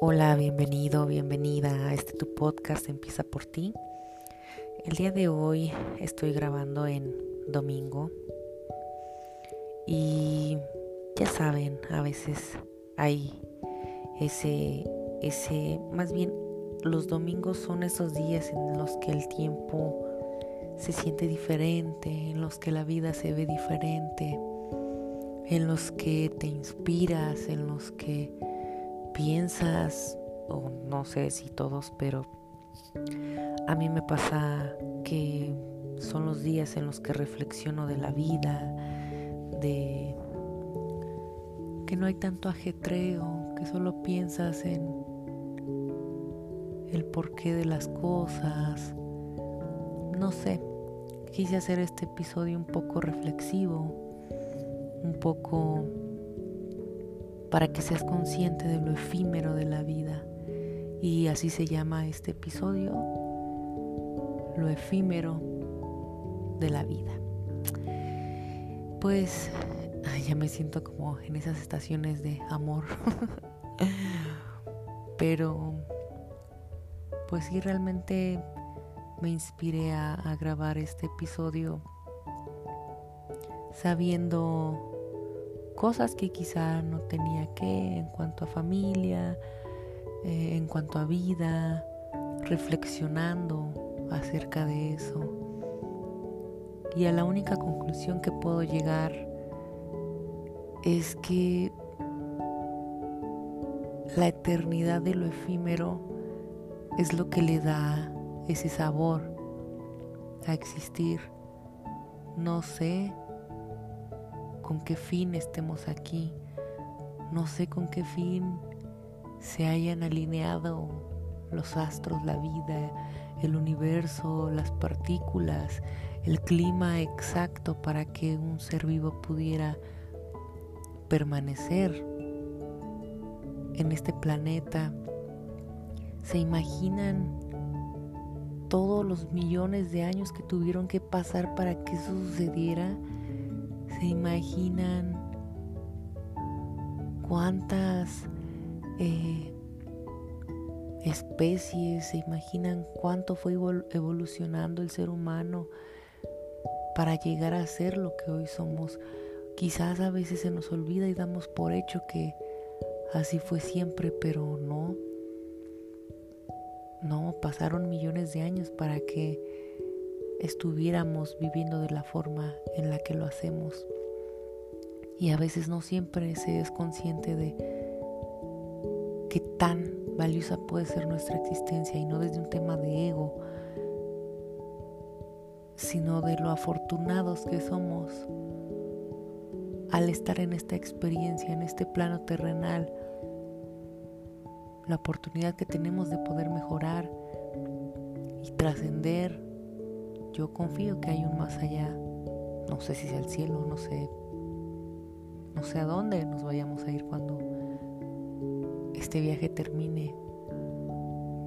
Hola, bienvenido, bienvenida a este tu podcast Empieza por ti. El día de hoy estoy grabando en domingo y ya saben, a veces hay ese, ese, más bien los domingos son esos días en los que el tiempo se siente diferente, en los que la vida se ve diferente, en los que te inspiras, en los que piensas, o no sé si todos, pero a mí me pasa que son los días en los que reflexiono de la vida, de que no hay tanto ajetreo, que solo piensas en el porqué de las cosas. No sé, quise hacer este episodio un poco reflexivo, un poco para que seas consciente de lo efímero de la vida. Y así se llama este episodio, lo efímero de la vida. Pues ya me siento como en esas estaciones de amor. Pero pues sí, realmente me inspiré a, grabar este episodio sabiendo cosas que quizá no tenía que en cuanto a familia, eh, en cuanto a vida, reflexionando acerca de eso. Y a la única conclusión que puedo llegar es que la eternidad de lo efímero es lo que le da ese sabor a existir. No sé con qué fin estemos aquí. No sé con qué fin se hayan alineado los astros, la vida, el universo, las partículas, el clima exacto para que un ser vivo pudiera permanecer en este planeta. ¿Se imaginan todos los millones de años que tuvieron que pasar para que eso sucediera? Se imaginan cuántas eh, especies, se imaginan cuánto fue evolucionando el ser humano para llegar a ser lo que hoy somos. Quizás a veces se nos olvida y damos por hecho que así fue siempre, pero no. No, pasaron millones de años para que estuviéramos viviendo de la forma en la que lo hacemos. Y a veces no siempre se es consciente de qué tan valiosa puede ser nuestra existencia y no desde un tema de ego, sino de lo afortunados que somos al estar en esta experiencia, en este plano terrenal, la oportunidad que tenemos de poder mejorar y trascender yo confío que hay un más allá. No sé si sea el cielo, no sé. No sé a dónde nos vayamos a ir cuando este viaje termine.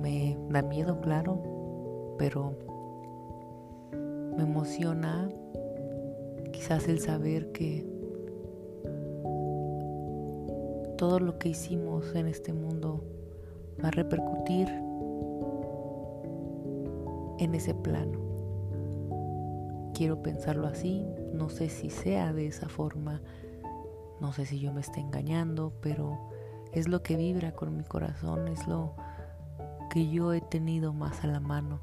Me da miedo, claro, pero me emociona quizás el saber que todo lo que hicimos en este mundo va a repercutir en ese plano quiero pensarlo así, no sé si sea de esa forma, no sé si yo me esté engañando, pero es lo que vibra con mi corazón, es lo que yo he tenido más a la mano.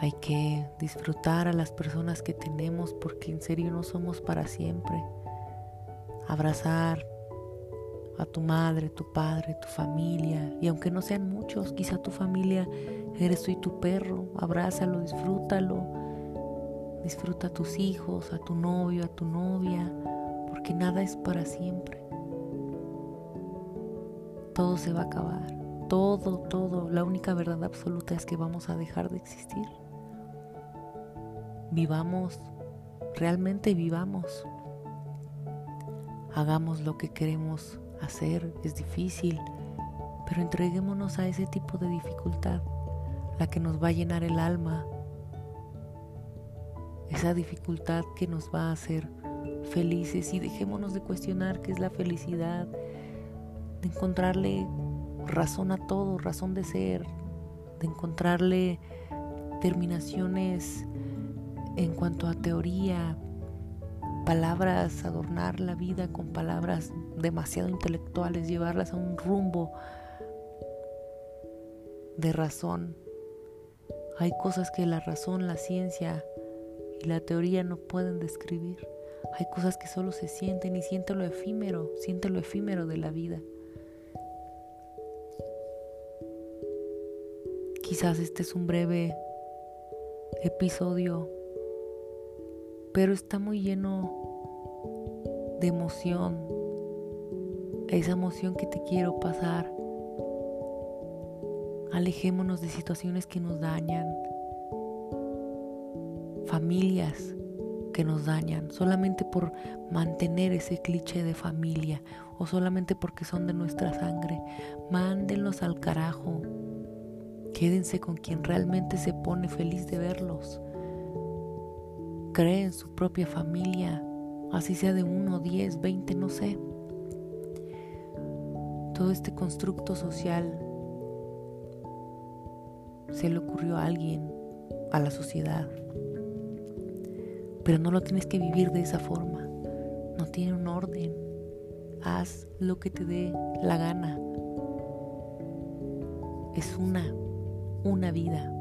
Hay que disfrutar a las personas que tenemos porque en serio no somos para siempre. Abrazar a tu madre, tu padre, tu familia, y aunque no sean muchos, quizá tu familia eres tú y tu perro, abrázalo, disfrútalo Disfruta a tus hijos, a tu novio, a tu novia, porque nada es para siempre. Todo se va a acabar. Todo, todo. La única verdad absoluta es que vamos a dejar de existir. Vivamos, realmente vivamos. Hagamos lo que queremos hacer. Es difícil, pero entreguémonos a ese tipo de dificultad, la que nos va a llenar el alma, esa dificultad que nos va a hacer felices y dejémonos de cuestionar qué es la felicidad, de encontrarle razón a todo, razón de ser, de encontrarle terminaciones en cuanto a teoría, palabras, adornar la vida con palabras demasiado intelectuales, llevarlas a un rumbo de razón. Hay cosas que la razón, la ciencia y la teoría no pueden describir. Hay cosas que solo se sienten y siente lo efímero, siente lo efímero de la vida. Quizás este es un breve episodio, pero está muy lleno de emoción, esa emoción que te quiero pasar. Alejémonos de situaciones que nos dañan, familias que nos dañan, solamente por mantener ese cliché de familia o solamente porque son de nuestra sangre. Mándenlos al carajo. Quédense con quien realmente se pone feliz de verlos. Creen su propia familia, así sea de uno, diez, veinte, no sé. Todo este constructo social se le ocurrió a alguien, a la sociedad. Pero no lo tienes que vivir de esa forma. No tiene un orden. Haz lo que te dé la gana. Es una, una vida.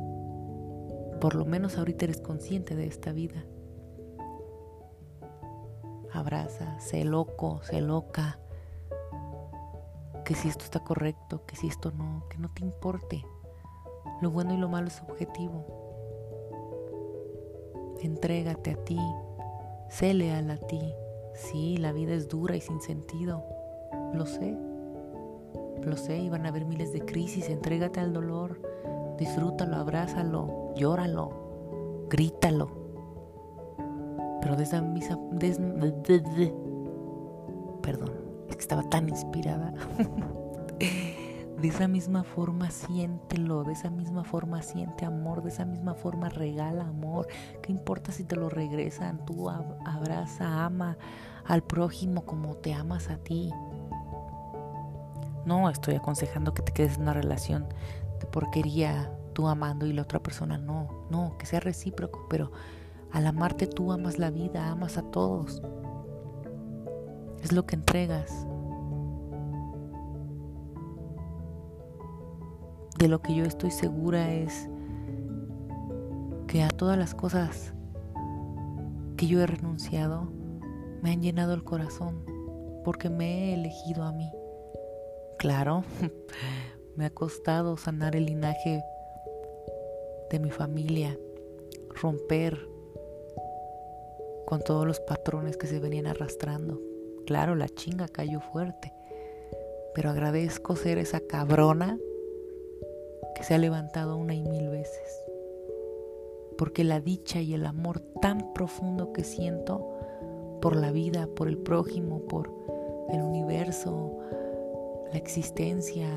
Por lo menos ahorita eres consciente de esta vida. Abraza, sé loco, sé loca. Que si esto está correcto, que si esto no, que no te importe. Lo bueno y lo malo es subjetivo. Entrégate a ti, sé leal a ti. Sí, la vida es dura y sin sentido. Lo sé. Lo sé y van a haber miles de crisis. Entrégate al dolor. Disfrútalo, abrázalo, llóralo, grítalo. Pero de esa misa. perdón, es que estaba tan inspirada. de esa misma forma siéntelo, de esa misma forma siente amor, de esa misma forma regala amor. ¿Qué importa si te lo regresan? Tú abraza, ama al prójimo como te amas a ti. No estoy aconsejando que te quedes en una relación de porquería, tú amando y la otra persona no. No, que sea recíproco, pero al amarte tú amas la vida, amas a todos. Es lo que entregas. De lo que yo estoy segura es que a todas las cosas que yo he renunciado me han llenado el corazón porque me he elegido a mí. Claro, me ha costado sanar el linaje de mi familia, romper con todos los patrones que se venían arrastrando. Claro, la chinga cayó fuerte, pero agradezco ser esa cabrona se ha levantado una y mil veces. Porque la dicha y el amor tan profundo que siento por la vida, por el prójimo, por el universo, la existencia,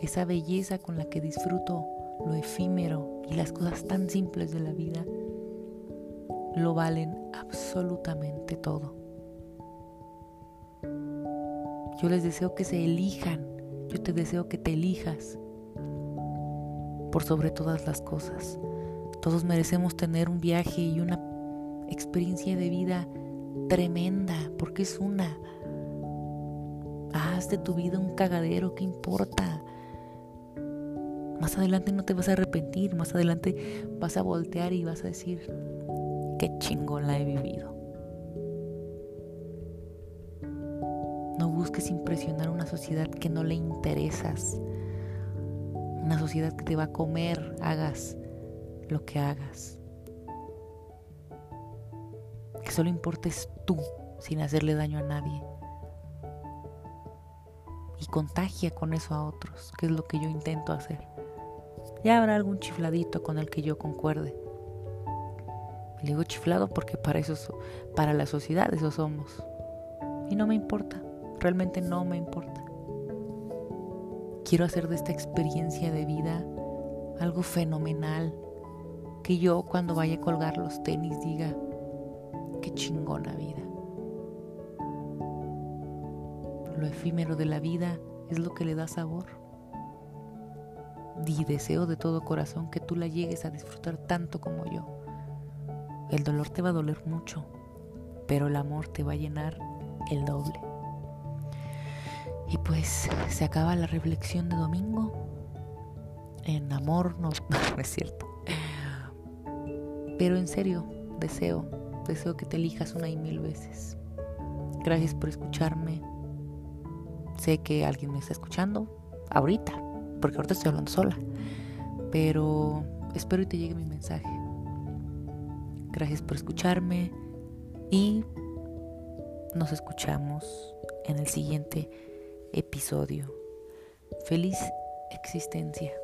esa belleza con la que disfruto lo efímero y las cosas tan simples de la vida, lo valen absolutamente todo. Yo les deseo que se elijan, yo te deseo que te elijas por sobre todas las cosas. Todos merecemos tener un viaje y una experiencia de vida tremenda, porque es una. Haz de tu vida un cagadero, ¿qué importa? Más adelante no te vas a arrepentir, más adelante vas a voltear y vas a decir, qué chingón la he vivido. No busques impresionar a una sociedad que no le interesas una sociedad que te va a comer, hagas lo que hagas. Que solo importes tú sin hacerle daño a nadie. Y contagia con eso a otros, que es lo que yo intento hacer. Ya habrá algún chifladito con el que yo concuerde. Le digo chiflado porque para eso, para la sociedad eso somos. Y no me importa, realmente no me importa. Quiero hacer de esta experiencia de vida algo fenomenal. Que yo cuando vaya a colgar los tenis diga, qué chingona vida. Lo efímero de la vida es lo que le da sabor. Y deseo de todo corazón que tú la llegues a disfrutar tanto como yo. El dolor te va a doler mucho, pero el amor te va a llenar el doble. Y pues se acaba la reflexión de domingo. En amor no, es cierto. Pero en serio, deseo, deseo que te elijas una y mil veces. Gracias por escucharme. Sé que alguien me está escuchando ahorita, porque ahorita estoy hablando sola. Pero espero y te llegue mi mensaje. Gracias por escucharme y nos escuchamos en el siguiente episodio. Feliz existencia.